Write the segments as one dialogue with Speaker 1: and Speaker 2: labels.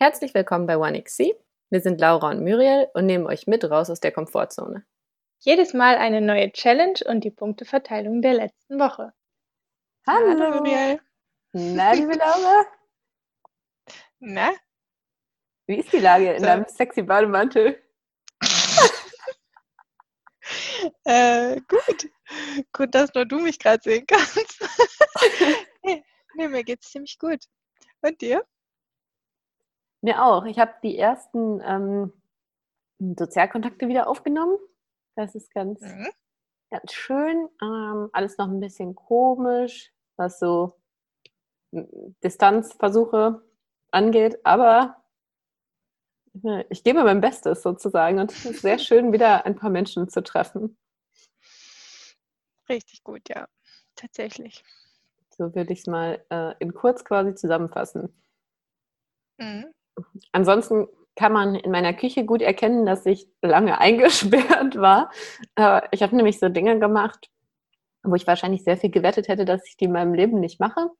Speaker 1: Herzlich willkommen bei OneXC. Wir sind Laura und Muriel und nehmen euch mit raus aus der Komfortzone.
Speaker 2: Jedes Mal eine neue Challenge und die Punkteverteilung der letzten Woche.
Speaker 1: Hallo, Hallo Muriel. Na, liebe Laura?
Speaker 2: Na?
Speaker 1: Wie ist die Lage in so. deinem sexy Bademantel?
Speaker 2: äh, gut. Gut, dass nur du mich gerade sehen kannst. nee, nee, mir geht's ziemlich gut. Und dir?
Speaker 1: Mir auch. Ich habe die ersten ähm, Sozialkontakte wieder aufgenommen. Das ist ganz, mhm. ganz schön. Ähm, alles noch ein bisschen komisch, was so Distanzversuche angeht, aber ich gebe mein Bestes sozusagen und es ist sehr schön, wieder ein paar Menschen zu treffen.
Speaker 2: Richtig gut, ja, tatsächlich.
Speaker 1: So würde ich es mal äh, in kurz quasi zusammenfassen. Mhm. Ansonsten kann man in meiner Küche gut erkennen, dass ich lange eingesperrt war. Äh, ich habe nämlich so Dinge gemacht, wo ich wahrscheinlich sehr viel gewettet hätte, dass ich die in meinem Leben nicht mache.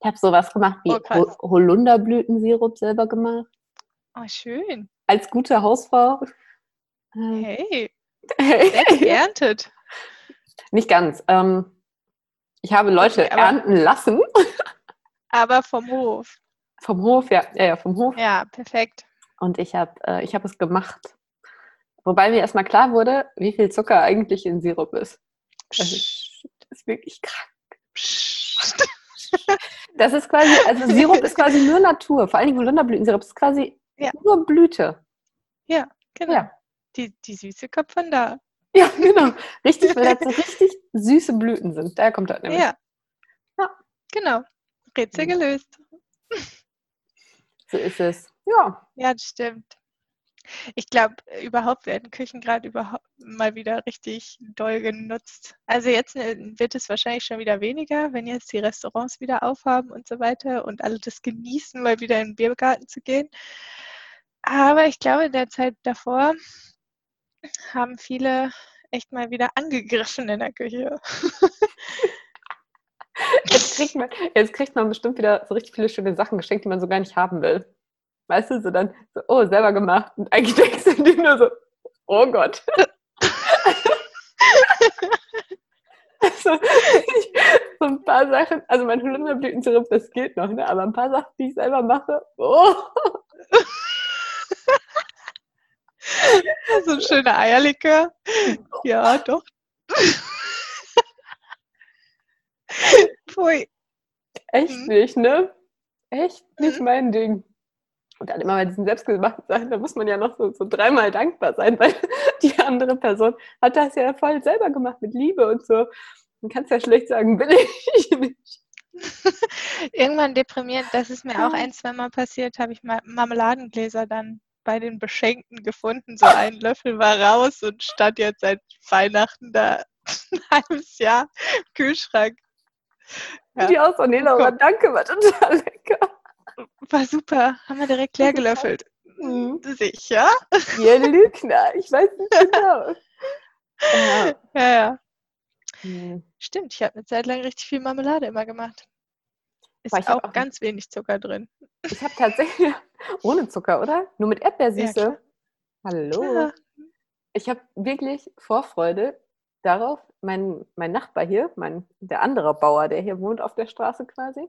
Speaker 1: Ich habe sowas gemacht wie oh, Holunderblütensirup selber gemacht.
Speaker 2: Oh, schön.
Speaker 1: Als gute Hausfrau.
Speaker 2: Äh, hey. hey. Selbst geerntet.
Speaker 1: Nicht ganz. Ähm, ich habe Leute okay, ernten lassen.
Speaker 2: Aber vom Hof.
Speaker 1: Vom Hof, ja, ja, ja vom Hof.
Speaker 2: Ja, perfekt.
Speaker 1: Und ich habe äh, hab es gemacht. Wobei mir erstmal klar wurde, wie viel Zucker eigentlich in Sirup ist. Also, das ist wirklich krank. Das ist quasi, also Sirup ist quasi nur Natur, vor allem Holunderblütensirup ist quasi ja. nur Blüte.
Speaker 2: Ja, genau. Ja. Die, die Süße kommt von da.
Speaker 1: Ja, genau. Richtig, weil das so richtig süße Blüten sind. Daher kommt das nämlich.
Speaker 2: Ja. ja. Genau. Rätsel mhm. gelöst.
Speaker 1: So ist es. Ja.
Speaker 2: Ja, das stimmt. Ich glaube, überhaupt werden Küchen gerade überhaupt mal wieder richtig doll genutzt. Also jetzt äh, wird es wahrscheinlich schon wieder weniger, wenn jetzt die Restaurants wieder aufhaben und so weiter und alle das genießen, mal wieder in den Biergarten zu gehen. Aber ich glaube, in der Zeit davor haben viele echt mal wieder angegriffen in der Küche.
Speaker 1: Jetzt kriegt, man, jetzt kriegt man bestimmt wieder so richtig viele schöne Sachen geschenkt, die man so gar nicht haben will. Weißt du, so dann so, oh, selber gemacht. Und eigentlich denkst du dir nur so, oh Gott. also, ich, so ein paar Sachen, also mein Holunderblütensirup, das geht noch, ne? aber ein paar Sachen, die ich selber mache, oh.
Speaker 2: so ein schöner Eierlikör. Ja, doch.
Speaker 1: Pfui. Echt mhm. nicht, ne? Echt nicht mhm. mein Ding. Und dann immer bei diesen selbstgemachten Sachen, da muss man ja noch so, so dreimal dankbar sein, weil die andere Person hat das ja voll selber gemacht mit Liebe und so. Man kann es ja schlecht sagen, will ich nicht.
Speaker 2: Irgendwann deprimierend, das ist mir auch ein, zwei Mal passiert, habe ich mal Marmeladengläser dann bei den Beschenkten gefunden. So ein Löffel war raus und stand jetzt seit Weihnachten da ein halbes Jahr im Kühlschrank.
Speaker 1: Ja. Die aus nee, Laura, danke, war total lecker.
Speaker 2: War super, haben wir direkt leer gelöffelt.
Speaker 1: Mhm.
Speaker 2: Sicher?
Speaker 1: Ihr Lügner, ich weiß nicht genau.
Speaker 2: ja, ja. ja. Mhm. Stimmt, ich habe eine Zeit lang richtig viel Marmelade immer gemacht. Ist auch, auch ganz wenig Zucker drin.
Speaker 1: Ich habe tatsächlich ohne Zucker, oder? Nur mit Erdbeersüße. Ja, Hallo. Klar. Ich habe wirklich Vorfreude darauf, mein, mein Nachbar hier, mein, der andere Bauer, der hier wohnt auf der Straße quasi,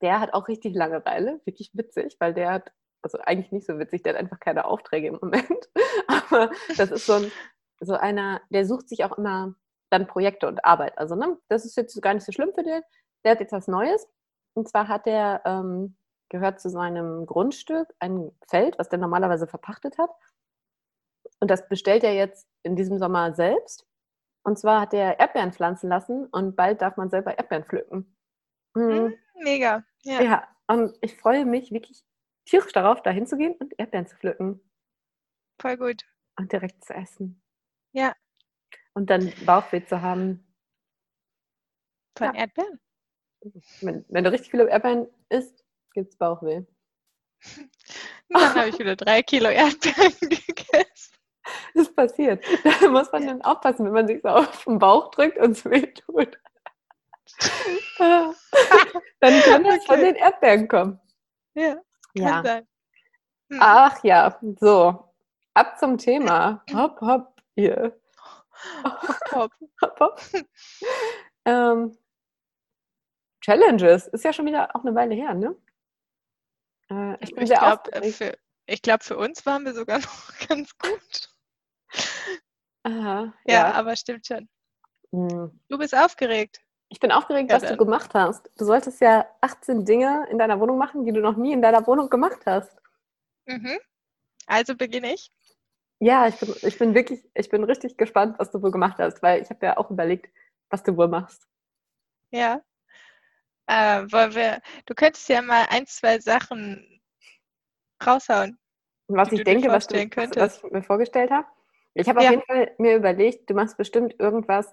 Speaker 1: der hat auch richtig Langeweile, wirklich witzig, weil der hat, also eigentlich nicht so witzig, der hat einfach keine Aufträge im Moment. Aber das ist so, ein, so einer, der sucht sich auch immer dann Projekte und Arbeit. Also, ne, das ist jetzt gar nicht so schlimm für den der hat jetzt was Neues. Und zwar hat er, ähm, gehört zu seinem Grundstück ein Feld, was der normalerweise verpachtet hat. Und das bestellt er jetzt in diesem Sommer selbst. Und zwar hat er Erdbeeren pflanzen lassen und bald darf man selber Erdbeeren pflücken.
Speaker 2: Mhm. Mega.
Speaker 1: Ja. ja, und ich freue mich wirklich tierisch darauf, da hinzugehen und Erdbeeren zu pflücken.
Speaker 2: Voll gut.
Speaker 1: Und direkt zu essen.
Speaker 2: Ja.
Speaker 1: Und dann Bauchweh zu haben.
Speaker 2: Von ja. Erdbeeren?
Speaker 1: Wenn, wenn du richtig viele Erdbeeren isst, gibt es Bauchweh.
Speaker 2: Dann habe ich wieder drei Kilo Erdbeeren gegessen.
Speaker 1: Das passiert. Da muss man dann aufpassen, wenn man sich so auf den Bauch drückt und es weh tut. dann kann das okay. von den Erdbeeren kommen.
Speaker 2: Ja.
Speaker 1: Ja. Hm. Ach ja, so. Ab zum Thema. Hopp, hopp, hier. Hopp, hopp. hopp, hopp. ähm, Challenges. Ist ja schon wieder auch eine Weile her, ne?
Speaker 2: Äh, ich bin ich sehr glaub, äh, für, Ich glaube, für uns waren wir sogar noch ganz gut. Aha, ja, ja, aber stimmt schon. Mhm. Du bist aufgeregt.
Speaker 1: Ich bin aufgeregt, ja, was dann. du gemacht hast. Du solltest ja 18 Dinge in deiner Wohnung machen, die du noch nie in deiner Wohnung gemacht hast.
Speaker 2: Mhm. Also beginne ich.
Speaker 1: Ja, ich bin, ich bin wirklich, ich bin richtig gespannt, was du wohl gemacht hast, weil ich habe ja auch überlegt, was du wohl machst.
Speaker 2: Ja. Äh, wir, du könntest ja mal ein, zwei Sachen raushauen.
Speaker 1: Was ich denke, was, du, was, ich mir vorgestellt habe. Ich habe ja. auf jeden Fall mir überlegt, du machst bestimmt irgendwas,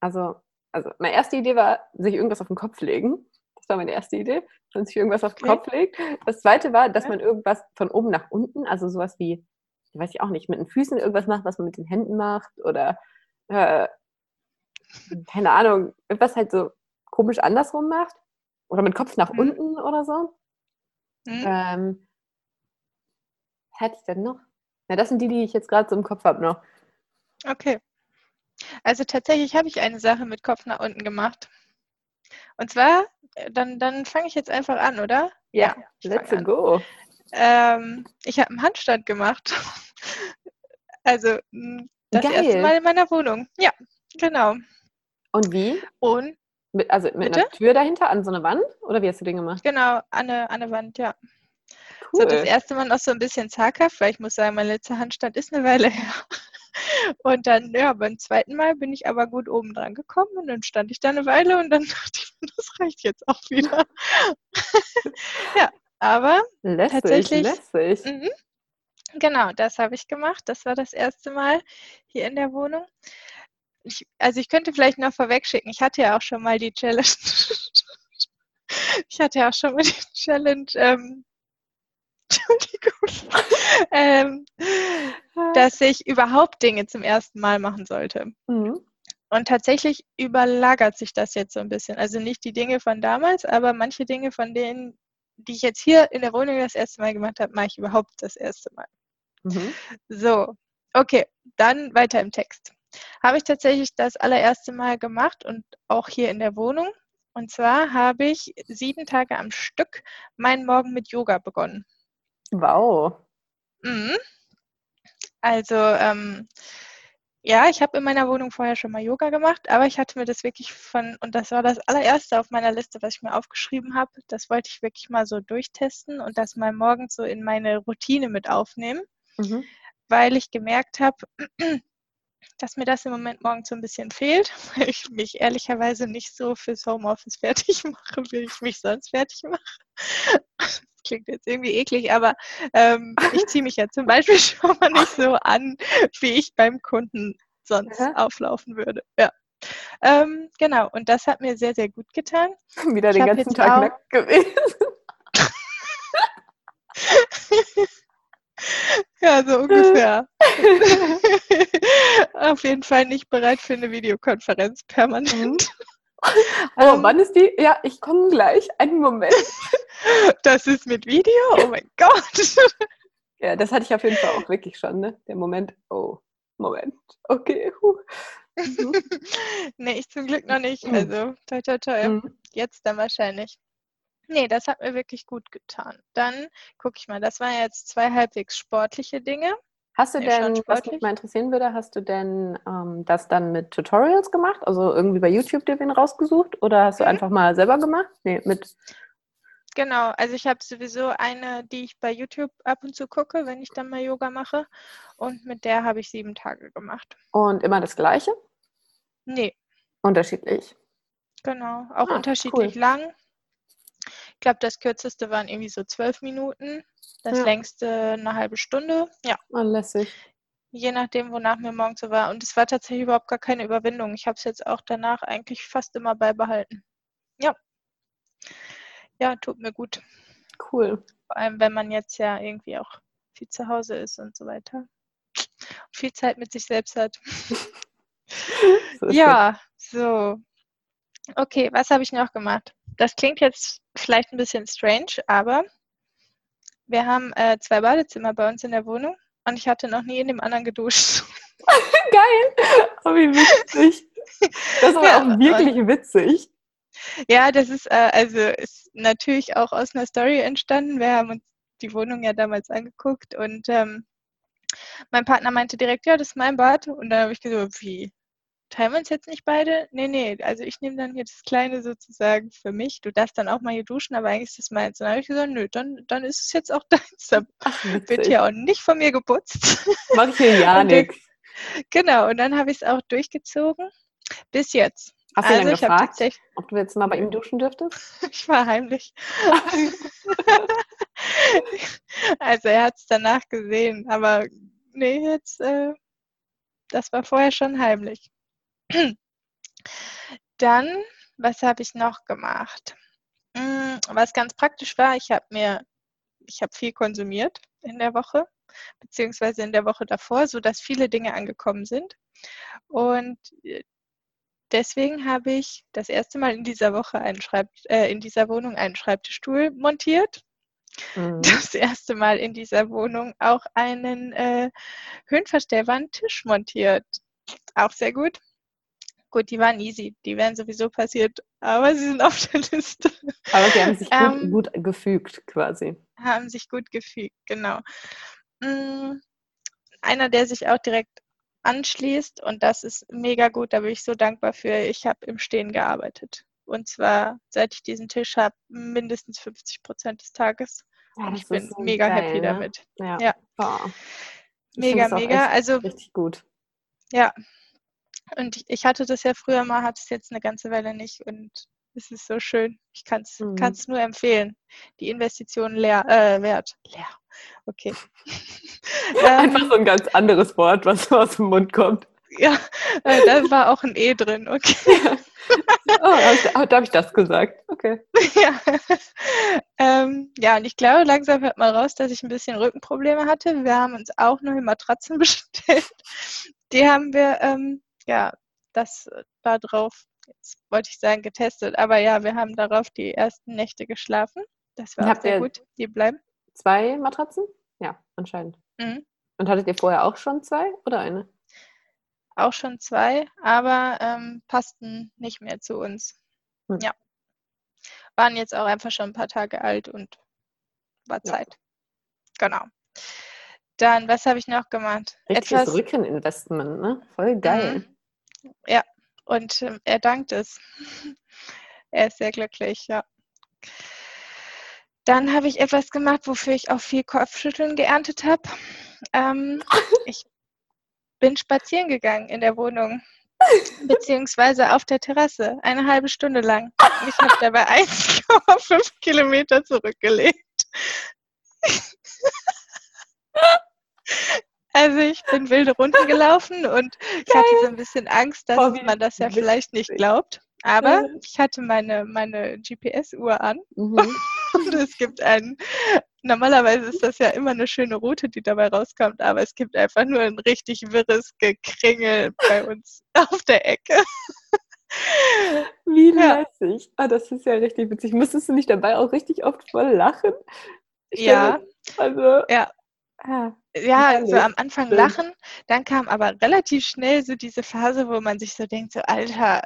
Speaker 1: also, also meine erste Idee war, sich irgendwas auf den Kopf legen. Das war meine erste Idee, dass man sich irgendwas auf den okay. Kopf legt. Das zweite war, dass man irgendwas von oben nach unten, also sowas wie, weiß ich auch nicht, mit den Füßen irgendwas macht, was man mit den Händen macht oder äh, keine Ahnung, irgendwas halt so komisch andersrum macht. Oder mit Kopf nach mhm. unten oder so. Mhm. Ähm, was hätte ich denn noch? Na, das sind die, die ich jetzt gerade so im Kopf habe noch.
Speaker 2: Okay. Also tatsächlich habe ich eine Sache mit Kopf nach unten gemacht. Und zwar, äh, dann, dann fange ich jetzt einfach an, oder?
Speaker 1: Ja, ja let's go.
Speaker 2: Ähm, ich habe einen Handstand gemacht. also das Geil. erste Mal in meiner Wohnung. Ja, genau.
Speaker 1: Und wie?
Speaker 2: Und
Speaker 1: mit, also mit Bitte? einer Tür dahinter an so eine Wand? Oder wie hast du den gemacht?
Speaker 2: Genau, an eine, an eine Wand, ja. Cool. So das erste Mal noch so ein bisschen zaghaft, weil ich muss sagen, mein letzter Handstand ist eine Weile her. Und dann, ja, beim zweiten Mal bin ich aber gut oben dran gekommen und dann stand ich da eine Weile und dann dachte ich, das reicht jetzt auch wieder. ja, aber lässig, tatsächlich. Lässig. Mhm, genau, das habe ich gemacht. Das war das erste Mal hier in der Wohnung ich, also ich könnte vielleicht noch vorweg schicken, ich hatte ja auch schon mal die Challenge. ich hatte ja auch schon mal die Challenge, ähm, Entschuldigung, ähm, dass ich überhaupt Dinge zum ersten Mal machen sollte. Mhm. Und tatsächlich überlagert sich das jetzt so ein bisschen. Also nicht die Dinge von damals, aber manche Dinge von denen, die ich jetzt hier in der Wohnung das erste Mal gemacht habe, mache ich überhaupt das erste Mal. Mhm. So, okay, dann weiter im Text habe ich tatsächlich das allererste Mal gemacht und auch hier in der Wohnung. Und zwar habe ich sieben Tage am Stück meinen Morgen mit Yoga begonnen.
Speaker 1: Wow.
Speaker 2: Mhm. Also, ähm, ja, ich habe in meiner Wohnung vorher schon mal Yoga gemacht, aber ich hatte mir das wirklich von, und das war das allererste auf meiner Liste, was ich mir aufgeschrieben habe, das wollte ich wirklich mal so durchtesten und das mal morgens so in meine Routine mit aufnehmen, mhm. weil ich gemerkt habe, dass mir das im Moment morgen so ein bisschen fehlt, weil ich mich ehrlicherweise nicht so fürs Homeoffice fertig mache, wie ich mich sonst fertig mache. Klingt jetzt irgendwie eklig, aber ähm, ich ziehe mich ja zum Beispiel schon mal nicht so an, wie ich beim Kunden sonst ja. auflaufen würde. Ja. Ähm, genau, und das hat mir sehr, sehr gut getan.
Speaker 1: Wieder den ganzen Tag nackt gewesen.
Speaker 2: Ja, so ungefähr. Auf jeden Fall nicht bereit für eine Videokonferenz permanent. Mhm.
Speaker 1: Oh, um, ähm. wann ist die? Ja, ich komme gleich. Einen Moment.
Speaker 2: Das ist mit Video? Oh mein Gott.
Speaker 1: Ja, das hatte ich auf jeden Fall auch wirklich schon, ne? Der Moment. Oh, Moment. Okay. Huh.
Speaker 2: Mhm. nee, ich zum Glück noch nicht. Mhm. Also, toi, toi, toi. Mhm. Jetzt dann wahrscheinlich. Nee, das hat mir wirklich gut getan. Dann gucke ich mal, das waren jetzt zwei halbwegs sportliche Dinge.
Speaker 1: Hast du denn, was mich mal interessieren würde, hast du denn ähm, das dann mit Tutorials gemacht? Also irgendwie bei YouTube dir wen rausgesucht? Oder hast du mhm. einfach mal selber gemacht? Nee, mit.
Speaker 2: Genau, also ich habe sowieso eine, die ich bei YouTube ab und zu gucke, wenn ich dann mal Yoga mache. Und mit der habe ich sieben Tage gemacht.
Speaker 1: Und immer das gleiche?
Speaker 2: Nee.
Speaker 1: Unterschiedlich.
Speaker 2: Genau, auch ah, unterschiedlich cool. lang. Ich glaube, das kürzeste waren irgendwie so zwölf Minuten, das ja. längste eine halbe Stunde. Ja.
Speaker 1: Anlässig.
Speaker 2: Je nachdem, wonach mir morgens so war. Und es war tatsächlich überhaupt gar keine Überwindung. Ich habe es jetzt auch danach eigentlich fast immer beibehalten. Ja. Ja, tut mir gut.
Speaker 1: Cool.
Speaker 2: Vor allem, wenn man jetzt ja irgendwie auch viel zu Hause ist und so weiter. Und viel Zeit mit sich selbst hat. so ja, so. Okay, was habe ich noch gemacht? Das klingt jetzt vielleicht ein bisschen strange, aber wir haben äh, zwei Badezimmer bei uns in der Wohnung und ich hatte noch nie in dem anderen geduscht.
Speaker 1: Geil! Oh, wie witzig. Das war ja, auch wirklich witzig.
Speaker 2: Ja, das ist äh, also ist natürlich auch aus einer Story entstanden. Wir haben uns die Wohnung ja damals angeguckt und ähm, mein Partner meinte direkt, ja, das ist mein Bad. Und dann habe ich gesagt, wie? Teilen wir uns jetzt nicht beide? Nee, nee, also ich nehme dann hier das Kleine sozusagen für mich. Du darfst dann auch mal hier duschen, aber eigentlich ist das meins. Und dann habe ich gesagt, nö, dann, dann ist es jetzt auch deins. Dann wird hier auch nicht von mir geputzt.
Speaker 1: Mach hier ja nichts.
Speaker 2: Genau, und dann habe ich es auch durchgezogen. Bis jetzt.
Speaker 1: Hast du also, ihn dann gefragt, ob du jetzt mal bei ihm duschen dürftest?
Speaker 2: ich war heimlich. also er hat es danach gesehen, aber nee, jetzt, äh, das war vorher schon heimlich. Dann, was habe ich noch gemacht? Hm, was ganz praktisch war, ich habe mir, ich habe viel konsumiert in der Woche, beziehungsweise in der Woche davor, sodass viele Dinge angekommen sind. Und äh, deswegen habe ich das erste Mal in dieser Woche einen Schreib äh, in dieser Wohnung einen Schreibtischstuhl montiert. Mhm. Das erste Mal in dieser Wohnung auch einen äh, höhenverstellbaren Tisch montiert. Auch sehr gut. Gut, die waren easy, die wären sowieso passiert, aber sie sind auf der Liste.
Speaker 1: Aber sie haben sich ähm, gut, gut, gefügt quasi.
Speaker 2: Haben sich gut gefügt, genau. Mm, einer, der sich auch direkt anschließt und das ist mega gut, da bin ich so dankbar für. Ich habe im Stehen gearbeitet. Und zwar, seit ich diesen Tisch habe, mindestens 50 Prozent des Tages. Ja, und ich bin so mega geil, happy ne? damit.
Speaker 1: Ja. ja.
Speaker 2: Mega, mega. Also
Speaker 1: richtig gut.
Speaker 2: Ja. Und ich hatte das ja früher mal, hatte es jetzt eine ganze Weile nicht und es ist so schön. Ich kann es mhm. nur empfehlen. Die Investition leer, äh, wert. Leer. Okay.
Speaker 1: Einfach ähm, so ein ganz anderes Wort, was aus dem Mund kommt.
Speaker 2: Ja, äh, da war auch ein E drin, okay. Ja.
Speaker 1: Oh, da habe ich das gesagt. Okay.
Speaker 2: Ja. Ähm, ja, und ich glaube, langsam hört man raus, dass ich ein bisschen Rückenprobleme hatte. Wir haben uns auch neue Matratzen bestellt. Die haben wir, ähm, ja, das da drauf, jetzt wollte ich sagen, getestet. Aber ja, wir haben darauf die ersten Nächte geschlafen. Das war sehr gut. Die bleiben.
Speaker 1: Zwei Matratzen? Ja, anscheinend. Mhm. Und hattet ihr vorher auch schon zwei oder eine?
Speaker 2: Auch schon zwei, aber ähm, passten nicht mehr zu uns. Hm. Ja. Waren jetzt auch einfach schon ein paar Tage alt und war Zeit. Ja. Genau. Dann, was habe ich noch gemacht?
Speaker 1: Richtiges Etwas... Rückeninvestment, ne? Voll geil.
Speaker 2: Mhm. Ja, und äh, er dankt es. er ist sehr glücklich, ja. Dann habe ich etwas gemacht, wofür ich auch viel Kopfschütteln geerntet habe. Ähm, ich bin spazieren gegangen in der Wohnung, beziehungsweise auf der Terrasse, eine halbe Stunde lang. Ich habe dabei 1,5 Kilometer zurückgelegt. Also ich bin wilde Runden gelaufen und ich hatte so ein bisschen Angst, dass man das ja vielleicht nicht glaubt. Aber ich hatte meine, meine GPS-Uhr an mhm. und es gibt einen, normalerweise ist das ja immer eine schöne Route, die dabei rauskommt, aber es gibt einfach nur ein richtig wirres Gekringel bei uns auf der Ecke.
Speaker 1: Wie lässig. Ah, das ist ja richtig witzig. Musstest du nicht dabei auch richtig oft voll lachen?
Speaker 2: Ich ja. also, ja. Ah, ja, so am Anfang lachen, dann kam aber relativ schnell so diese Phase, wo man sich so denkt, so Alter,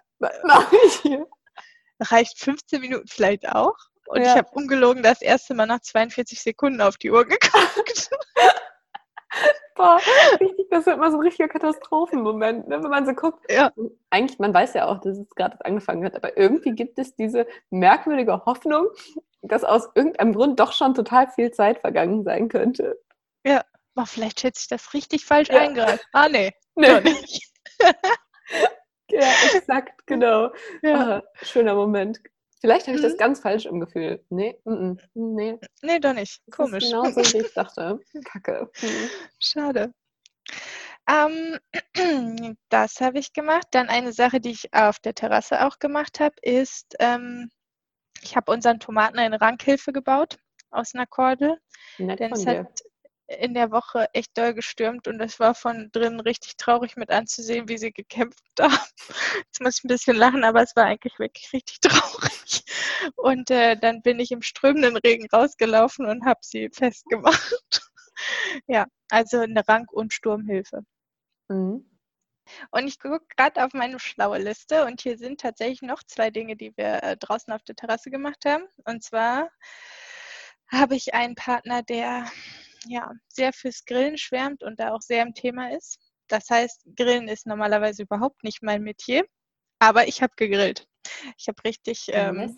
Speaker 2: reicht 15 Minuten vielleicht auch? Und ja. ich habe ungelogen das erste Mal nach 42 Sekunden auf die Uhr geguckt.
Speaker 1: Boah, richtig, das wird immer so ein richtiger Katastrophenmoment, ne? wenn man so guckt. Ja. Eigentlich, man weiß ja auch, dass es gerade angefangen hat, aber irgendwie gibt es diese merkwürdige Hoffnung, dass aus irgendeinem Grund doch schon total viel Zeit vergangen sein könnte.
Speaker 2: Ja, oh, vielleicht schätze ich das richtig falsch ja. eingereicht. Ah, nee. nee. nicht.
Speaker 1: ja, exakt, genau. Ja. Ah, schöner Moment. Vielleicht habe ich das mhm. ganz falsch im Gefühl. Nee, mm, mm, nee.
Speaker 2: Nee, doch nicht. Komisch.
Speaker 1: Ist genauso wie ich dachte. Kacke. Mhm.
Speaker 2: Schade. Ähm, das habe ich gemacht. Dann eine Sache, die ich auf der Terrasse auch gemacht habe, ist, ähm, ich habe unseren Tomaten eine Rankhilfe gebaut aus einer Kordel. Nett denn es hat in der Woche echt doll gestürmt und es war von drinnen richtig traurig mit anzusehen, wie sie gekämpft haben. Jetzt muss ich ein bisschen lachen, aber es war eigentlich wirklich richtig traurig. Und äh, dann bin ich im strömenden Regen rausgelaufen und habe sie festgemacht. ja, also eine Rank- und Sturmhilfe. Mhm. Und ich gucke gerade auf meine schlaue Liste und hier sind tatsächlich noch zwei Dinge, die wir äh, draußen auf der Terrasse gemacht haben. Und zwar habe ich einen Partner, der ja sehr fürs Grillen schwärmt und da auch sehr im Thema ist. Das heißt, Grillen ist normalerweise überhaupt nicht mein Metier, aber ich habe gegrillt. Ich habe richtig ähm,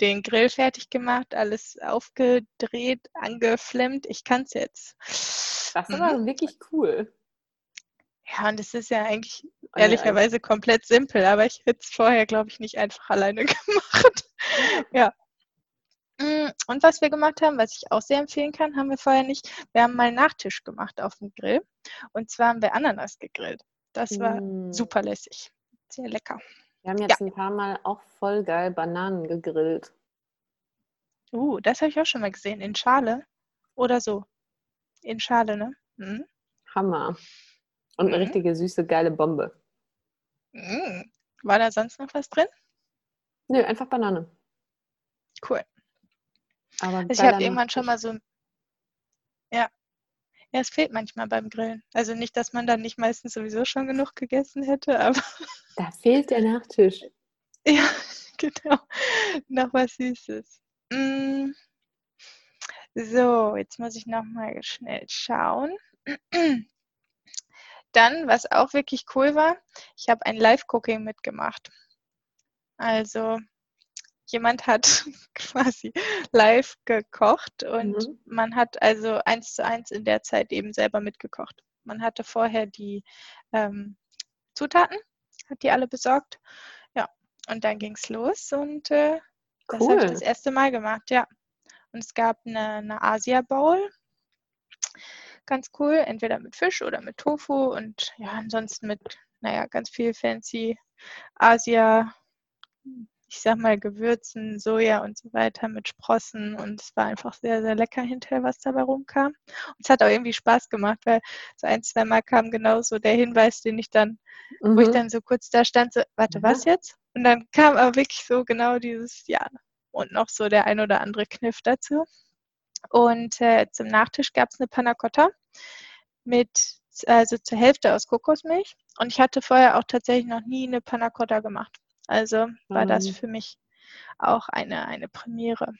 Speaker 2: den Grill fertig gemacht, alles aufgedreht, angeflammt. Ich kann es jetzt.
Speaker 1: Das ist mhm. aber wirklich cool.
Speaker 2: Ja, und es ist ja eigentlich oh, ehrlicherweise komplett simpel, aber ich hätte es vorher, glaube ich, nicht einfach alleine gemacht. ja. Mm, und was wir gemacht haben, was ich auch sehr empfehlen kann, haben wir vorher nicht. Wir haben mal Nachtisch gemacht auf dem Grill. Und zwar haben wir Ananas gegrillt. Das war mm. super lässig. Sehr lecker.
Speaker 1: Wir haben jetzt ja. ein paar Mal auch voll geil Bananen gegrillt.
Speaker 2: Uh, das habe ich auch schon mal gesehen. In Schale oder so. In Schale, ne? Mhm.
Speaker 1: Hammer. Und eine mhm. richtige süße, geile Bombe.
Speaker 2: Mhm. War da sonst noch was drin?
Speaker 1: Nö, einfach Banane.
Speaker 2: Cool. Aber also ich habe irgendwann schon mal so. Ja. Ja, es fehlt manchmal beim Grillen. Also nicht, dass man dann nicht meistens sowieso schon genug gegessen hätte, aber.
Speaker 1: Da fehlt der Nachtisch.
Speaker 2: Ja, genau. Noch was Süßes. Mm. So, jetzt muss ich nochmal schnell schauen. Dann, was auch wirklich cool war, ich habe ein Live-Cooking mitgemacht. Also jemand hat quasi live gekocht und mhm. man hat also eins zu eins in der Zeit eben selber mitgekocht. Man hatte vorher die ähm, Zutaten, hat die alle besorgt. Ja, und dann ging es los und äh, das habe ich das erste Mal gemacht, ja. Und es gab eine, eine Asia-Bowl. Ganz cool, entweder mit Fisch oder mit Tofu und ja, ansonsten mit, naja, ganz viel fancy Asia ich sag mal, Gewürzen, Soja und so weiter mit Sprossen und es war einfach sehr, sehr lecker hinterher, was dabei rumkam. Und es hat auch irgendwie Spaß gemacht, weil so ein, zwei Mal kam genau so der Hinweis, den ich dann, mhm. wo ich mhm. dann so kurz da stand, so, warte, ja. was jetzt? Und dann kam aber wirklich so genau dieses, ja, und noch so der ein oder andere Kniff dazu. Und äh, zum Nachtisch gab es eine Panna Cotta mit, also zur Hälfte aus Kokosmilch. Und ich hatte vorher auch tatsächlich noch nie eine Panna Cotta gemacht. Also war mhm. das für mich auch eine, eine Premiere.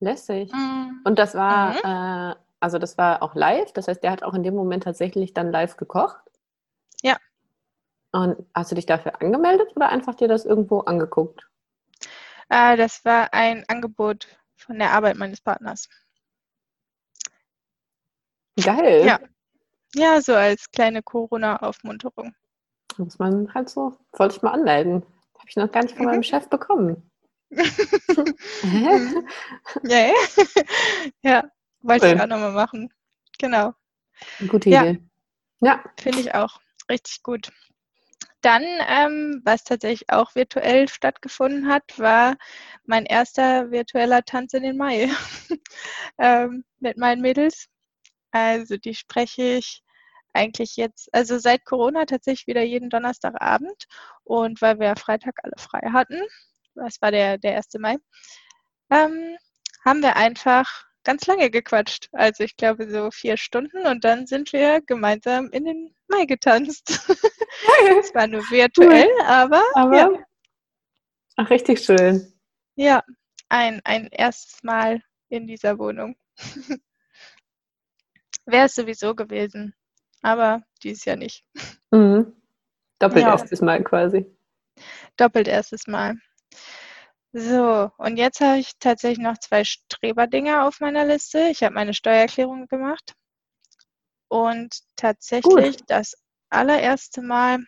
Speaker 1: Lässig. Mhm. Und das war, mhm. äh, also das war auch live, das heißt, der hat auch in dem Moment tatsächlich dann live gekocht?
Speaker 2: Ja.
Speaker 1: Und hast du dich dafür angemeldet oder einfach dir das irgendwo angeguckt?
Speaker 2: Äh, das war ein Angebot von der Arbeit meines Partners.
Speaker 1: Geil.
Speaker 2: Ja. Ja, so als kleine Corona-Aufmunterung.
Speaker 1: Muss man halt so, sollte ich mal anmelden. Habe ich noch gar nicht von meinem Chef bekommen.
Speaker 2: ja, ja. ja, wollte ich auch nochmal machen. Genau.
Speaker 1: Gute Idee.
Speaker 2: Ja. Finde ich auch. Richtig gut. Dann, ähm, was tatsächlich auch virtuell stattgefunden hat, war mein erster virtueller Tanz in den Mai ähm, mit meinen Mädels. Also die spreche ich eigentlich jetzt, also seit Corona tatsächlich wieder jeden Donnerstagabend. Und weil wir Freitag alle frei hatten, das war der, der 1. Mai, ähm, haben wir einfach ganz lange gequatscht. Also ich glaube so vier Stunden und dann sind wir gemeinsam in den Mai getanzt. Es war nur virtuell, cool. aber, aber ja.
Speaker 1: Ach, richtig schön.
Speaker 2: Ja, ein, ein erstes Mal in dieser Wohnung. Wäre es sowieso gewesen aber dieses Jahr nicht.
Speaker 1: Mhm. Doppelt ja. erstes Mal quasi.
Speaker 2: Doppelt erstes Mal. So, und jetzt habe ich tatsächlich noch zwei Streberdinger auf meiner Liste. Ich habe meine Steuererklärung gemacht und tatsächlich Gut. das allererste Mal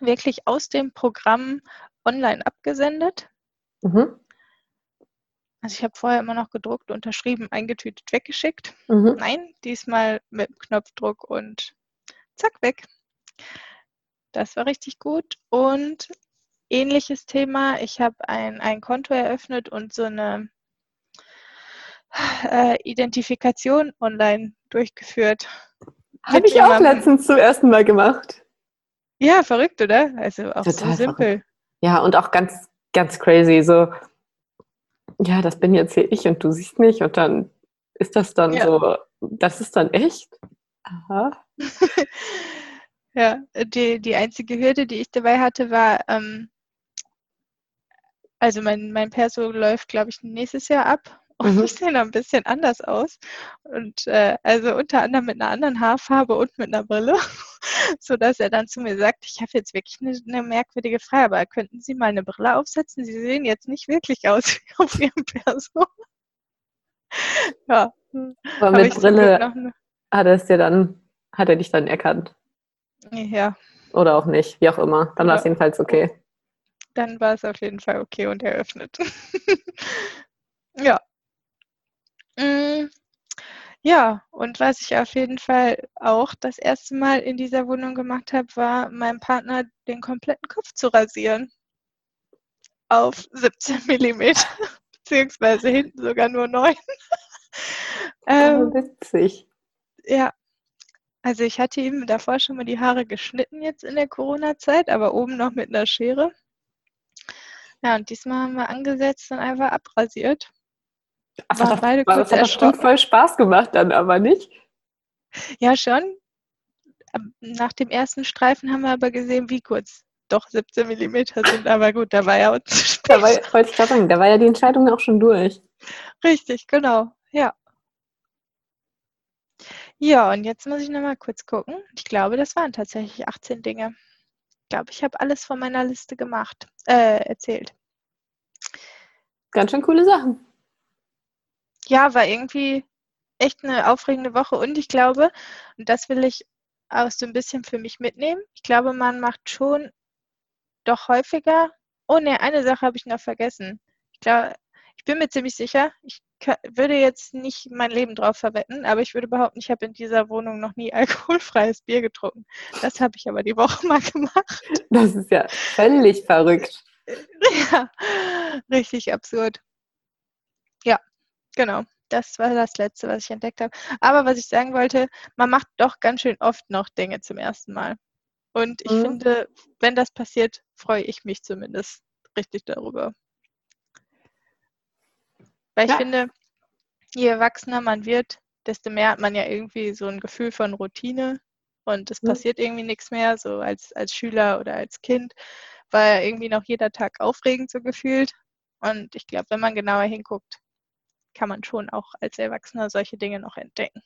Speaker 2: wirklich aus dem Programm online abgesendet. Mhm. Also ich habe vorher immer noch gedruckt, unterschrieben, eingetütet, weggeschickt. Mhm. Nein, diesmal mit Knopfdruck und zack, weg. Das war richtig gut. Und ähnliches Thema, ich habe ein, ein Konto eröffnet und so eine äh, Identifikation online durchgeführt.
Speaker 1: Habe ich auch letztens zum ersten Mal gemacht.
Speaker 2: Ja, verrückt, oder? Also auch Total so simpel. Verrückt.
Speaker 1: Ja, und auch ganz, ganz crazy. So, ja, das bin jetzt hier ich und du siehst mich und dann ist das dann ja. so, das ist dann echt? Aha.
Speaker 2: ja, die, die einzige Hürde, die ich dabei hatte, war, ähm, also mein, mein Perso läuft, glaube ich, nächstes Jahr ab und mhm. sehen ein bisschen anders aus. Und äh, also unter anderem mit einer anderen Haarfarbe und mit einer Brille, sodass er dann zu mir sagt, ich habe jetzt wirklich eine, eine, merkwürdige Frage, aber könnten Sie mal eine Brille aufsetzen? Sie sehen jetzt nicht wirklich aus wie auf Ihrem Perso.
Speaker 1: ja. Aber mit Brille eine... hat er es dir dann, hat er dich dann erkannt.
Speaker 2: Ja.
Speaker 1: Oder auch nicht, wie auch immer. Dann war es jedenfalls okay.
Speaker 2: Dann war es auf jeden Fall okay und eröffnet. ja. Mm, ja, und was ich auf jeden Fall auch das erste Mal in dieser Wohnung gemacht habe, war meinem Partner den kompletten Kopf zu rasieren. Auf 17 mm, beziehungsweise hinten sogar nur 9.
Speaker 1: ähm, witzig.
Speaker 2: Ja, also ich hatte ihm davor schon mal die Haare geschnitten jetzt in der Corona-Zeit, aber oben noch mit einer Schere. Ja, und diesmal haben wir angesetzt und einfach abrasiert.
Speaker 1: Ach, war beide war, kurz das hat bestimmt voll Spaß gemacht dann, aber nicht?
Speaker 2: Ja, schon. Nach dem ersten Streifen haben wir aber gesehen, wie kurz doch 17 mm sind. Aber gut, da war ja uns.
Speaker 1: Da war, wollte ich gerade sagen, da war ja die Entscheidung auch schon durch.
Speaker 2: Richtig, genau. Ja. Ja, und jetzt muss ich nochmal kurz gucken. Ich glaube, das waren tatsächlich 18 Dinge. Ich glaube, ich habe alles von meiner Liste gemacht, äh, erzählt.
Speaker 1: Ganz schön coole Sachen
Speaker 2: ja, war irgendwie echt eine aufregende Woche und ich glaube, und das will ich auch so ein bisschen für mich mitnehmen, ich glaube, man macht schon doch häufiger. Oh ne, eine Sache habe ich noch vergessen. Ich glaube, ich bin mir ziemlich sicher, ich würde jetzt nicht mein Leben drauf verwetten, aber ich würde behaupten, ich habe in dieser Wohnung noch nie alkoholfreies Bier getrunken. Das habe ich aber die Woche mal gemacht.
Speaker 1: Das ist ja völlig verrückt.
Speaker 2: Ja, richtig absurd. Ja, Genau, das war das Letzte, was ich entdeckt habe. Aber was ich sagen wollte, man macht doch ganz schön oft noch Dinge zum ersten Mal. Und ich mhm. finde, wenn das passiert, freue ich mich zumindest richtig darüber. Weil ja. ich finde, je erwachsener man wird, desto mehr hat man ja irgendwie so ein Gefühl von Routine und es mhm. passiert irgendwie nichts mehr, so als, als Schüler oder als Kind, war ja irgendwie noch jeder Tag aufregend so gefühlt. Und ich glaube, wenn man genauer hinguckt, kann man schon auch als Erwachsener solche Dinge noch entdecken.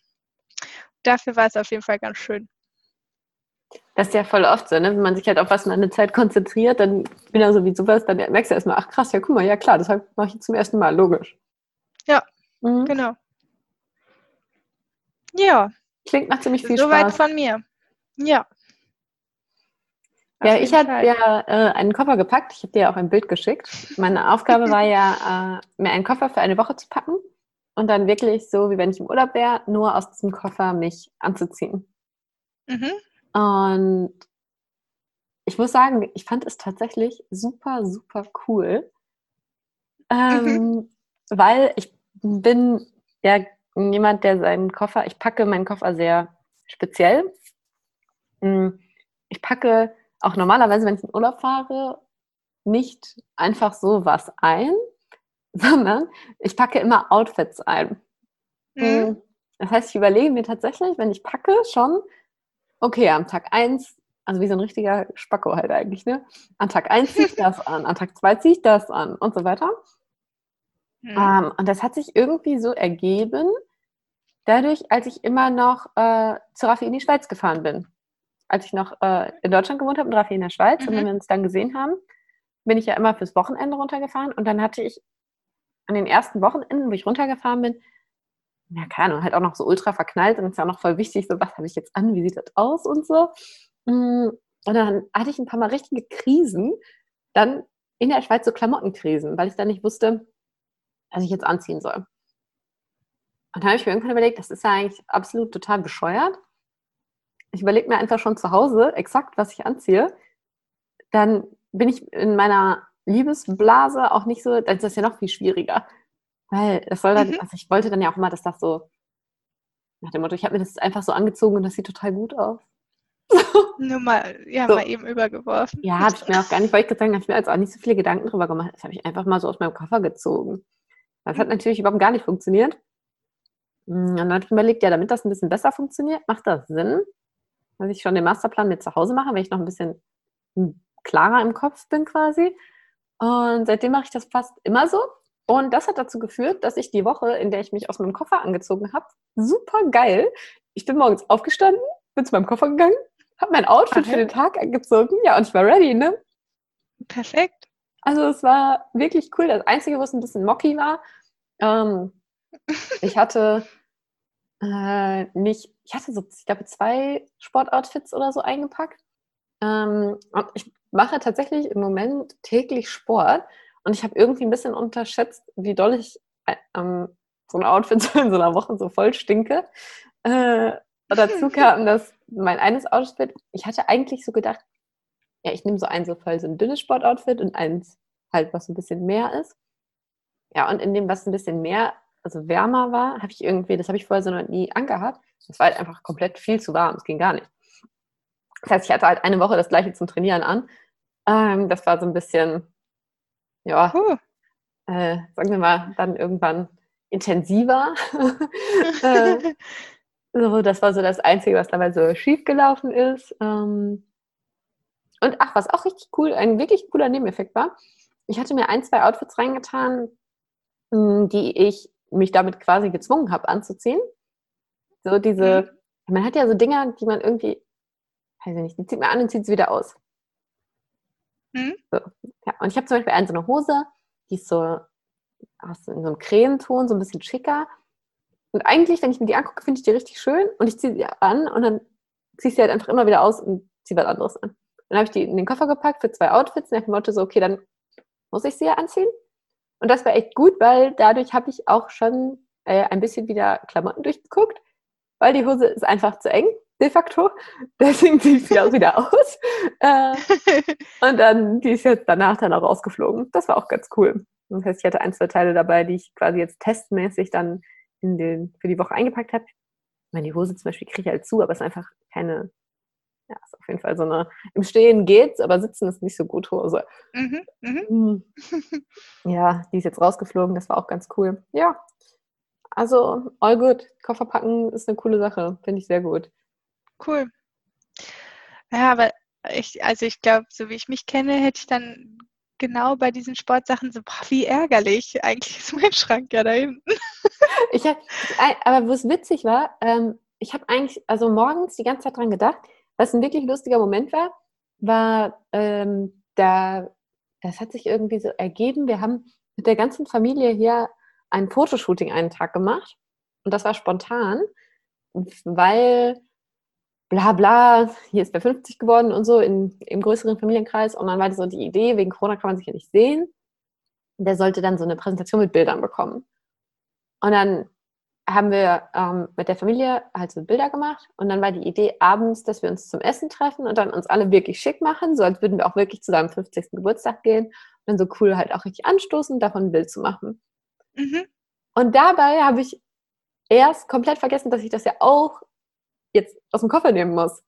Speaker 2: Dafür war es auf jeden Fall ganz schön.
Speaker 1: Das ist ja voll oft so, ne? wenn man sich halt auf was in einer Zeit konzentriert, dann genauso wie sowas, dann merkst du erstmal, ach krass, ja guck mal, ja klar, das mache ich zum ersten Mal, logisch.
Speaker 2: Ja, mhm. genau. Ja.
Speaker 1: Klingt nach ziemlich viel
Speaker 2: Soweit
Speaker 1: Spaß.
Speaker 2: Soweit von mir. Ja.
Speaker 1: Ja, ich habe ja äh, einen Koffer gepackt. Ich habe dir ja auch ein Bild geschickt. Meine Aufgabe war ja, äh, mir einen Koffer für eine Woche zu packen und dann wirklich so, wie wenn ich im Urlaub wäre, nur aus diesem Koffer mich anzuziehen. Mhm. Und ich muss sagen, ich fand es tatsächlich super, super cool, ähm, mhm. weil ich bin ja jemand, der seinen Koffer, ich packe meinen Koffer sehr speziell. Hm, ich packe auch normalerweise, wenn ich in Urlaub fahre, nicht einfach so was ein, sondern ich packe immer Outfits ein. Mhm. Hm, das heißt, ich überlege mir tatsächlich, wenn ich packe, schon, okay, am Tag 1, also wie so ein richtiger Spacko halt eigentlich, ne? An Tag 1 ziehe ich das an, an Tag 2 ziehe ich das an und so weiter. Mhm. Ähm, und das hat sich irgendwie so ergeben, dadurch, als ich immer noch äh, zu Raffi in die Schweiz gefahren bin als ich noch äh, in Deutschland gewohnt habe und Raffi in der Schweiz, mhm. und wenn wir uns dann gesehen haben, bin ich ja immer fürs Wochenende runtergefahren und dann hatte ich an den ersten Wochenenden, wo ich runtergefahren bin, ja, keine Ahnung, halt auch noch so ultra verknallt und es ist ja auch noch voll wichtig, so was habe ich jetzt an, wie sieht das aus und so. Mm, und dann hatte ich ein paar Mal richtige Krisen, dann in der Schweiz so Klamottenkrisen, weil ich dann nicht wusste, was ich jetzt anziehen soll. Und dann habe ich mir irgendwann überlegt, das ist ja eigentlich absolut total bescheuert ich überlege mir einfach schon zu Hause exakt, was ich anziehe, dann bin ich in meiner Liebesblase auch nicht so, dann ist das ja noch viel schwieriger. Weil das soll dann, mhm. also ich wollte dann ja auch immer, dass das so Nach dem Motto, ich habe mir das einfach so angezogen und das sieht total gut aus.
Speaker 2: Nur mal, ja, so. mal eben übergeworfen.
Speaker 1: Ja, habe ich mir auch gar nicht, wollte ich sagen, habe ich mir jetzt auch nicht so viele Gedanken drüber gemacht. Das habe ich einfach mal so aus meinem Koffer gezogen. Das hat mhm. natürlich überhaupt gar nicht funktioniert. Hm, und dann habe ich überlegt, ja, damit das ein bisschen besser funktioniert, macht das Sinn, dass ich schon den Masterplan mit zu Hause mache, wenn ich noch ein bisschen hm, klarer im Kopf bin quasi. Und seitdem mache ich das fast immer so. Und das hat dazu geführt, dass ich die Woche, in der ich mich aus meinem Koffer angezogen habe, super geil. Ich bin morgens aufgestanden, bin zu meinem Koffer gegangen, habe mein Outfit für den Tag angezogen, ja, und ich war ready, ne?
Speaker 2: Perfekt.
Speaker 1: Also es war wirklich cool. Das Einzige, wo es ein bisschen mocky war, ähm, ich hatte äh, nicht, ich hatte so, ich glaube, zwei Sportoutfits oder so eingepackt. Ähm, und ich mache tatsächlich im Moment täglich Sport und ich habe irgendwie ein bisschen unterschätzt, wie doll ich äh, ähm, so ein Outfit so in so einer Woche so voll stinke. Äh, dazu kam, dass mein eines Outfit, ich hatte eigentlich so gedacht, ja, ich nehme so ein so voll so ein dünnes Sportoutfit und eins halt, was ein bisschen mehr ist. Ja, und in dem, was ein bisschen mehr, also wärmer war, habe ich irgendwie, das habe ich vorher so noch nie angehabt. Das war halt einfach komplett viel zu warm. Es ging gar nicht. Das heißt, ich hatte halt eine Woche das gleiche zum Trainieren an. Ähm, das war so ein bisschen, ja, uh. äh, sagen wir mal, dann irgendwann intensiver. äh, so, das war so das Einzige, was dabei so schief gelaufen ist. Ähm, und ach, was auch richtig cool, ein wirklich cooler Nebeneffekt war, ich hatte mir ein, zwei Outfits reingetan, die ich mich damit quasi gezwungen habe anzuziehen. So diese, mhm. man hat ja so Dinge, die man irgendwie, weiß ich nicht, die zieht man an und zieht sie wieder aus. Mhm. So, ja. Und ich habe zum Beispiel eine so eine Hose, die ist so aus in so einem Cremeton, so ein bisschen schicker. Und eigentlich, wenn ich mir die angucke, finde ich die richtig schön und ich ziehe sie an und dann ziehe ich sie halt einfach immer wieder aus und ziehe was anderes an. Dann habe ich die in den Koffer gepackt für zwei Outfits nach dem Motto so, okay, dann muss ich sie ja anziehen. Und das war echt gut, weil dadurch habe ich auch schon äh, ein bisschen wieder Klamotten durchgeguckt, weil die Hose ist einfach zu eng, de facto. Deswegen ziehe ich sie auch wieder aus. Äh, und dann, die ist jetzt danach dann auch rausgeflogen. Das war auch ganz cool. Das heißt, ich hatte ein, zwei Teile dabei, die ich quasi jetzt testmäßig dann in den, für die Woche eingepackt habe. Ich meine, die Hose zum Beispiel kriege ich halt zu, aber es ist einfach keine, ja, ist auf jeden Fall so eine, im Stehen geht's, aber sitzen ist nicht so gut Hose. Mhm, mh. Hm. Ja, die ist jetzt rausgeflogen, das war auch ganz cool. Ja, also all good. Koffer packen ist eine coole Sache, finde ich sehr gut.
Speaker 2: Cool. Ja, aber ich, also ich glaube, so wie ich mich kenne, hätte ich dann genau bei diesen Sportsachen so, boah, wie ärgerlich. Eigentlich ist mein Schrank ja da hinten.
Speaker 1: ich hab, aber wo es witzig war, ähm, ich habe eigentlich, also morgens die ganze Zeit dran gedacht, was ein wirklich lustiger Moment war, war, ähm, da, das hat sich irgendwie so ergeben, wir haben mit der ganzen Familie hier ein Fotoshooting einen Tag gemacht und das war spontan, weil bla bla, hier ist wer 50 geworden und so in, im größeren Familienkreis. Und dann war so die Idee, wegen Corona kann man sich ja nicht sehen. Der sollte dann so eine Präsentation mit Bildern bekommen. Und dann haben wir ähm, mit der Familie halt so Bilder gemacht und dann war die Idee abends, dass wir uns zum Essen treffen und dann uns alle wirklich schick machen, so als würden wir auch wirklich zu seinem 50. Geburtstag gehen und dann so cool halt auch richtig anstoßen, davon ein Bild zu machen. Mhm. Und dabei habe ich erst komplett vergessen, dass ich das ja auch jetzt aus dem Koffer nehmen muss.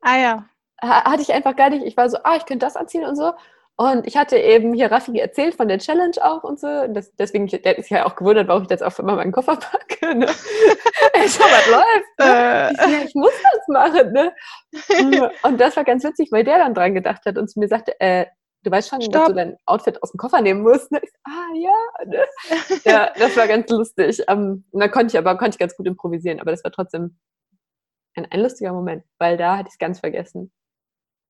Speaker 2: Ah ja.
Speaker 1: Hatte ich einfach gar nicht. Ich war so, ah, ich könnte das anziehen und so. Und ich hatte eben hier Raffi erzählt von der Challenge auch und so. Das, deswegen, der ist ja auch gewundert, warum ich jetzt auch immer meinen Koffer packe. Ne? Schau, was läuft. Ne? Ich, ja, ich, muss das machen. Ne? Und das war ganz witzig, weil der dann dran gedacht hat und zu mir sagte, äh, du weißt schon, Stopp. dass du dein Outfit aus dem Koffer nehmen musst. Ne? Ich, ah ja. Ne? Ja, das war ganz lustig. Und da konnte ich aber konnte ich ganz gut improvisieren, aber das war trotzdem ein, ein lustiger Moment, weil da hatte ich es ganz vergessen.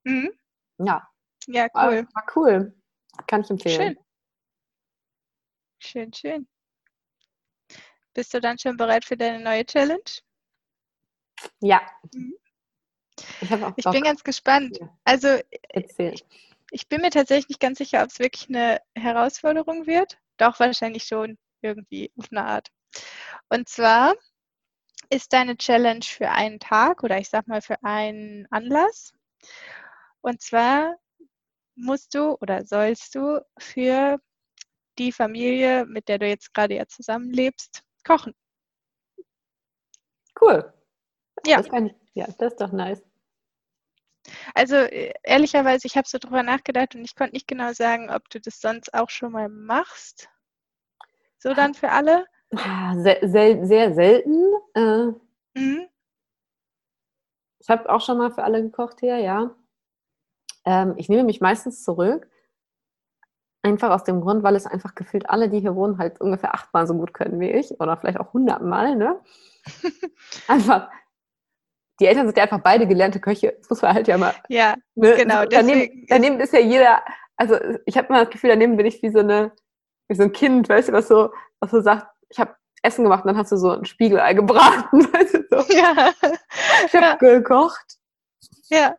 Speaker 1: Mhm. Ja.
Speaker 2: Ja, cool.
Speaker 1: War, war, cool. Kann ich empfehlen.
Speaker 2: Schön. Schön, schön. Bist du dann schon bereit für deine neue Challenge?
Speaker 1: Ja. Mhm.
Speaker 2: Ich, ich bin ganz gespannt. Also, ich, ich bin mir tatsächlich nicht ganz sicher, ob es wirklich eine Herausforderung wird. Doch, wahrscheinlich schon irgendwie auf eine Art. Und zwar ist deine Challenge für einen Tag oder ich sag mal für einen Anlass. Und zwar musst du oder sollst du für die Familie, mit der du jetzt gerade ja zusammenlebst, kochen.
Speaker 1: Cool.
Speaker 2: Ja.
Speaker 1: Das kann, ja, das ist doch nice.
Speaker 2: Also äh, ehrlicherweise, ich habe so drüber nachgedacht und ich konnte nicht genau sagen, ob du das sonst auch schon mal machst. So dann für alle?
Speaker 1: Ah, Sehr, sehr, sehr selten. Äh,
Speaker 2: Mhm.
Speaker 1: Ich habe auch schon mal für alle gekocht hier, ja. Ähm, ich nehme mich meistens zurück. Einfach aus dem Grund, weil es einfach gefühlt alle, die hier wohnen, halt ungefähr achtmal so gut können wie ich. Oder vielleicht auch hundertmal, ne? Einfach. Die Eltern sind ja einfach beide gelernte Köche. Das muss man halt ja mal.
Speaker 2: Ja,
Speaker 1: Ne?
Speaker 2: Genau,
Speaker 1: So, daneben, daneben ist ja jeder. Also ich habe immer das Gefühl, daneben bin ich wie so eine, wie so ein Kind, weißt du, was so, was so sagt, ich habe Essen gemacht und dann hast du so ein Spiegelei gebraten, weißt du, so.
Speaker 2: ja,
Speaker 1: Ich habe
Speaker 2: Ja.
Speaker 1: gekocht.
Speaker 2: ja.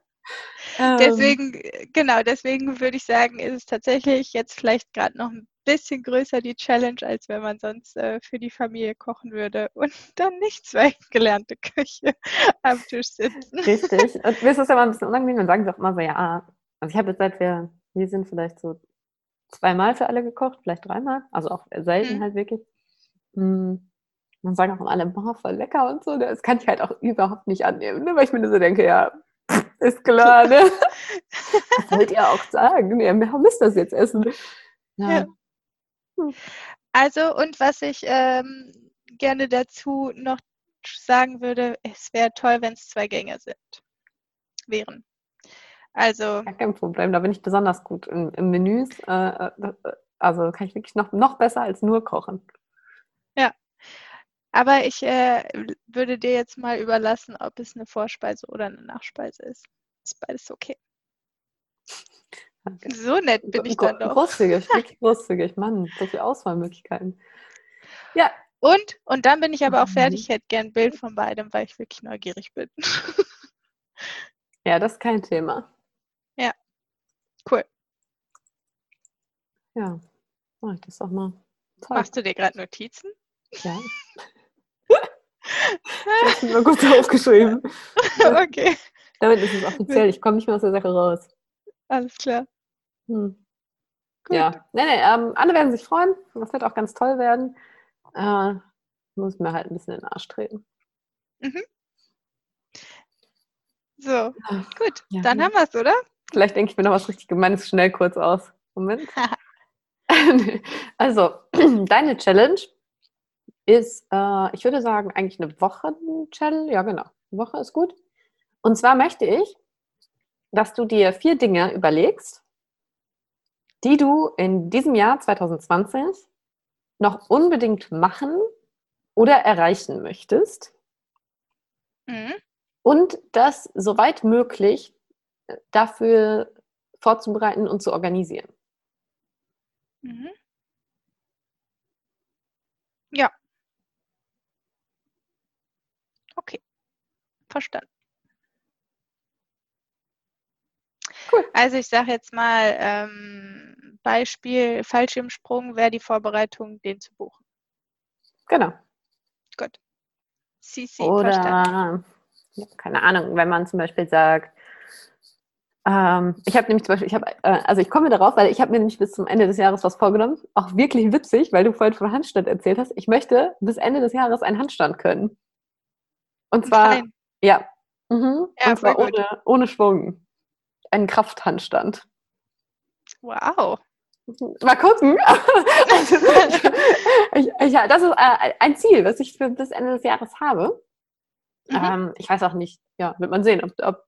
Speaker 1: Ähm,
Speaker 2: Deswegen, genau, deswegen würde ich sagen, ist es tatsächlich jetzt vielleicht gerade noch ein bisschen größer die Challenge, als wenn man sonst äh, für die Familie kochen würde und dann nicht zwei gelernte Köche am Tisch sitzen.
Speaker 1: Richtig. Und mir ist das ja mal ein bisschen unangenehm, dann sagen sie auch immer so, ja, also ich habe jetzt seit wir hier sind vielleicht so zweimal für alle gekocht, vielleicht dreimal, also auch selten
Speaker 2: Mhm.
Speaker 1: halt wirklich. Hm. Dann sagen auch immer alle, boah, voll lecker und so. Das kann ich halt auch überhaupt nicht annehmen, ne? weil ich mir nur so denke, ja, ist klar, ne? Was wollt ihr auch sagen? Ja, wir müsst das jetzt essen. Ja.
Speaker 2: Ja. Also, und was ich ähm, gerne dazu noch sagen würde, es wäre toll, wenn es zwei Gänge sind. Wären. Also,
Speaker 1: Gar kein Problem, da bin ich besonders gut im, im Menüs. Äh, äh, also kann ich wirklich noch, noch besser als nur kochen.
Speaker 2: aber ich äh, würde dir jetzt mal überlassen, ob es eine Vorspeise oder eine Nachspeise ist. Ist beides okay. So nett bin ich dann doch.
Speaker 1: Großzügig, wirklich großzügig. Mann, so viele Auswahlmöglichkeiten. Ja,
Speaker 2: Und, und dann bin ich aber auch
Speaker 1: Mhm.
Speaker 2: fertig. Ich hätte gern ein Bild von beidem, weil ich wirklich neugierig bin.
Speaker 1: ja, das ist kein Thema.
Speaker 2: Cool.
Speaker 1: Ja, mach ich das doch mal. Toll.
Speaker 2: Machst du dir gerade Notizen?
Speaker 1: Ja. Das ist mir gut aufgeschrieben.
Speaker 2: okay,
Speaker 1: Damit ist es offiziell. Ich komme nicht mehr aus der Sache raus.
Speaker 2: Alles klar.
Speaker 1: Hm. Ja, nee, nee, ähm, alle werden sich freuen. Das wird auch ganz toll werden. Äh, muss mir halt ein bisschen in den Arsch treten.
Speaker 2: So, gut.
Speaker 1: Ja.
Speaker 2: Dann haben wir es, oder?
Speaker 1: Vielleicht denke ich mir noch was richtig Gemeines schnell kurz aus. Moment. also, deine Challenge ist, äh, ich würde sagen, eigentlich eine Wochen-Challenge. Ja, genau. Eine Woche ist gut. Und zwar möchte ich, dass du dir vier Dinge überlegst, die du in diesem Jahr 2020 noch unbedingt machen oder erreichen möchtest
Speaker 2: Mhm.
Speaker 1: und das soweit möglich äh, dafür vorzubereiten und zu organisieren.
Speaker 2: Mhm. Ja. Okay. Verstanden.
Speaker 1: Cool.
Speaker 2: Also ich sage jetzt mal, ähm, Beispiel Fallschirmsprung wäre die Vorbereitung, den zu buchen.
Speaker 1: Genau.
Speaker 2: CC, verstanden.
Speaker 1: Oder, ja, keine Ahnung, wenn man zum Beispiel sagt, ähm, ich habe nämlich zum Beispiel, ich habe, äh, also ich komme darauf, weil ich habe mir nämlich bis zum Ende des Jahres was vorgenommen. Auch wirklich witzig, weil du vorhin von Handstand erzählt hast. Ich möchte bis Ende des Jahres einen Handstand können. Und zwar,
Speaker 2: Fein.
Speaker 1: ja, mhm.
Speaker 2: Ja,
Speaker 1: und zwar
Speaker 2: gut.
Speaker 1: ohne, ohne Schwung. Einen Krafthandstand.
Speaker 2: Wow.
Speaker 1: Mal gucken. Also, ich, ich, ja, das ist äh, ein Ziel, was ich für bis Ende des Jahres habe.
Speaker 2: Mhm.
Speaker 1: Ähm, ich weiß auch nicht, ja, wird man sehen, ob, ob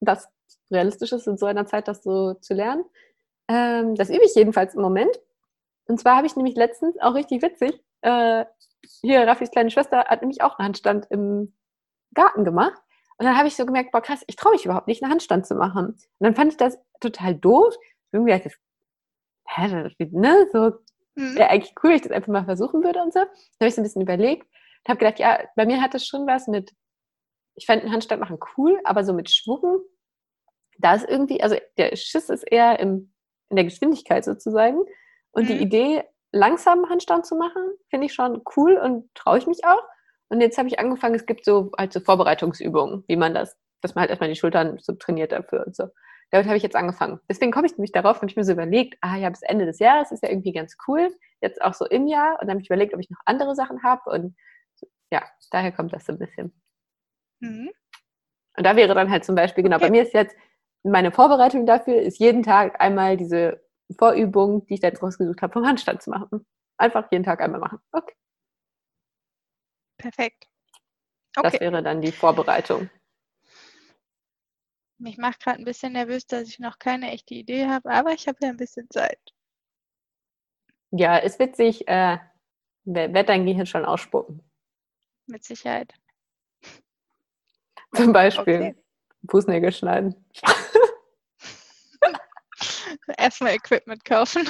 Speaker 1: das realistisch ist, in so einer Zeit das so zu lernen. Ähm, das übe ich jedenfalls im Moment. Und zwar habe ich nämlich letztens, auch richtig witzig, äh, hier Raffis kleine Schwester hat nämlich auch einen Handstand im Garten gemacht. Und dann habe ich so gemerkt, boah krass, ich traue mich überhaupt nicht, einen Handstand zu machen. Und dann fand ich das total doof. Irgendwie ich, hä, das, ne, so
Speaker 2: Mhm.
Speaker 1: wäre eigentlich cool, wenn ich das einfach mal versuchen würde und so. Da habe ich so ein bisschen überlegt und habe gedacht, ja, bei mir hat das schon was mit, ich fände einen Handstand machen cool, aber so mit Schwung, da ist irgendwie, also der Schiss ist eher im, in der Geschwindigkeit sozusagen. Und die
Speaker 2: Mhm.
Speaker 1: Idee, langsam Handstand zu machen, finde ich schon cool und traue ich mich auch. Und jetzt habe ich angefangen, es gibt so halt so Vorbereitungsübungen, wie man das, dass man halt erstmal die Schultern so trainiert dafür und so. Damit habe ich jetzt angefangen. Deswegen komme ich nämlich darauf, wenn ich mir so überlegt, ah ja, bis Ende des Jahres ist ja irgendwie ganz cool, jetzt auch so im Jahr. Und dann habe ich überlegt, ob ich noch andere Sachen habe. Und ja, daher kommt das so ein bisschen. Mhm. Und da wäre dann halt zum Beispiel, genau, okay. bei mir ist jetzt meine Vorbereitung dafür, ist jeden Tag einmal diese Vorübung, die ich da jetzt rausgesucht habe, vom Handstand zu machen. Einfach jeden Tag einmal machen. Okay.
Speaker 2: Perfekt.
Speaker 1: Okay. Das wäre dann die Vorbereitung.
Speaker 2: Mich macht gerade ein bisschen nervös, dass ich noch keine echte Idee habe, aber ich habe ja ein bisschen Zeit.
Speaker 1: Ja, ist witzig. Äh, wird dein Gehirn schon ausspucken?
Speaker 2: Mit Sicherheit.
Speaker 1: Zum Beispiel okay. Fußnägel schneiden.
Speaker 2: Erstmal Equipment kaufen.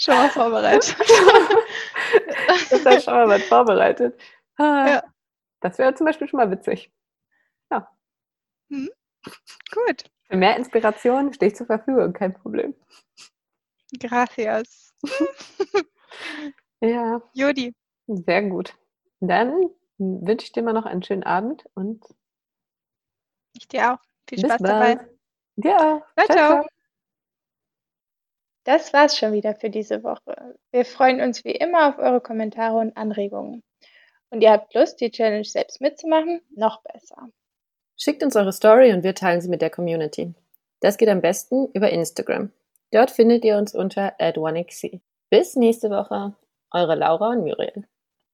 Speaker 2: Schon mal vorbereitet.
Speaker 1: das ist schon mal vorbereitet. Ah, ja. Das wäre zum Beispiel schon mal witzig. Ja.
Speaker 2: Hm. Gut.
Speaker 1: Für mehr Inspiration stehe ich zur Verfügung, kein Problem.
Speaker 2: Gracias.
Speaker 1: ja.
Speaker 2: Jodi.
Speaker 1: Sehr gut. Dann wünsche ich dir mal noch einen schönen Abend und
Speaker 2: ich dir auch. Viel Spaß dabei.
Speaker 1: Ja.
Speaker 2: Ciao, ciao. ciao. Das war's schon wieder für diese Woche. Wir freuen uns wie immer auf eure Kommentare und Anregungen. Und ihr habt Lust, die Challenge selbst mitzumachen? Noch besser.
Speaker 1: Schickt uns eure Story und wir teilen sie mit der Community. Das geht am besten über Instagram. Dort findet ihr uns unter at 1xc. Bis nächste Woche, eure Laura und Muriel.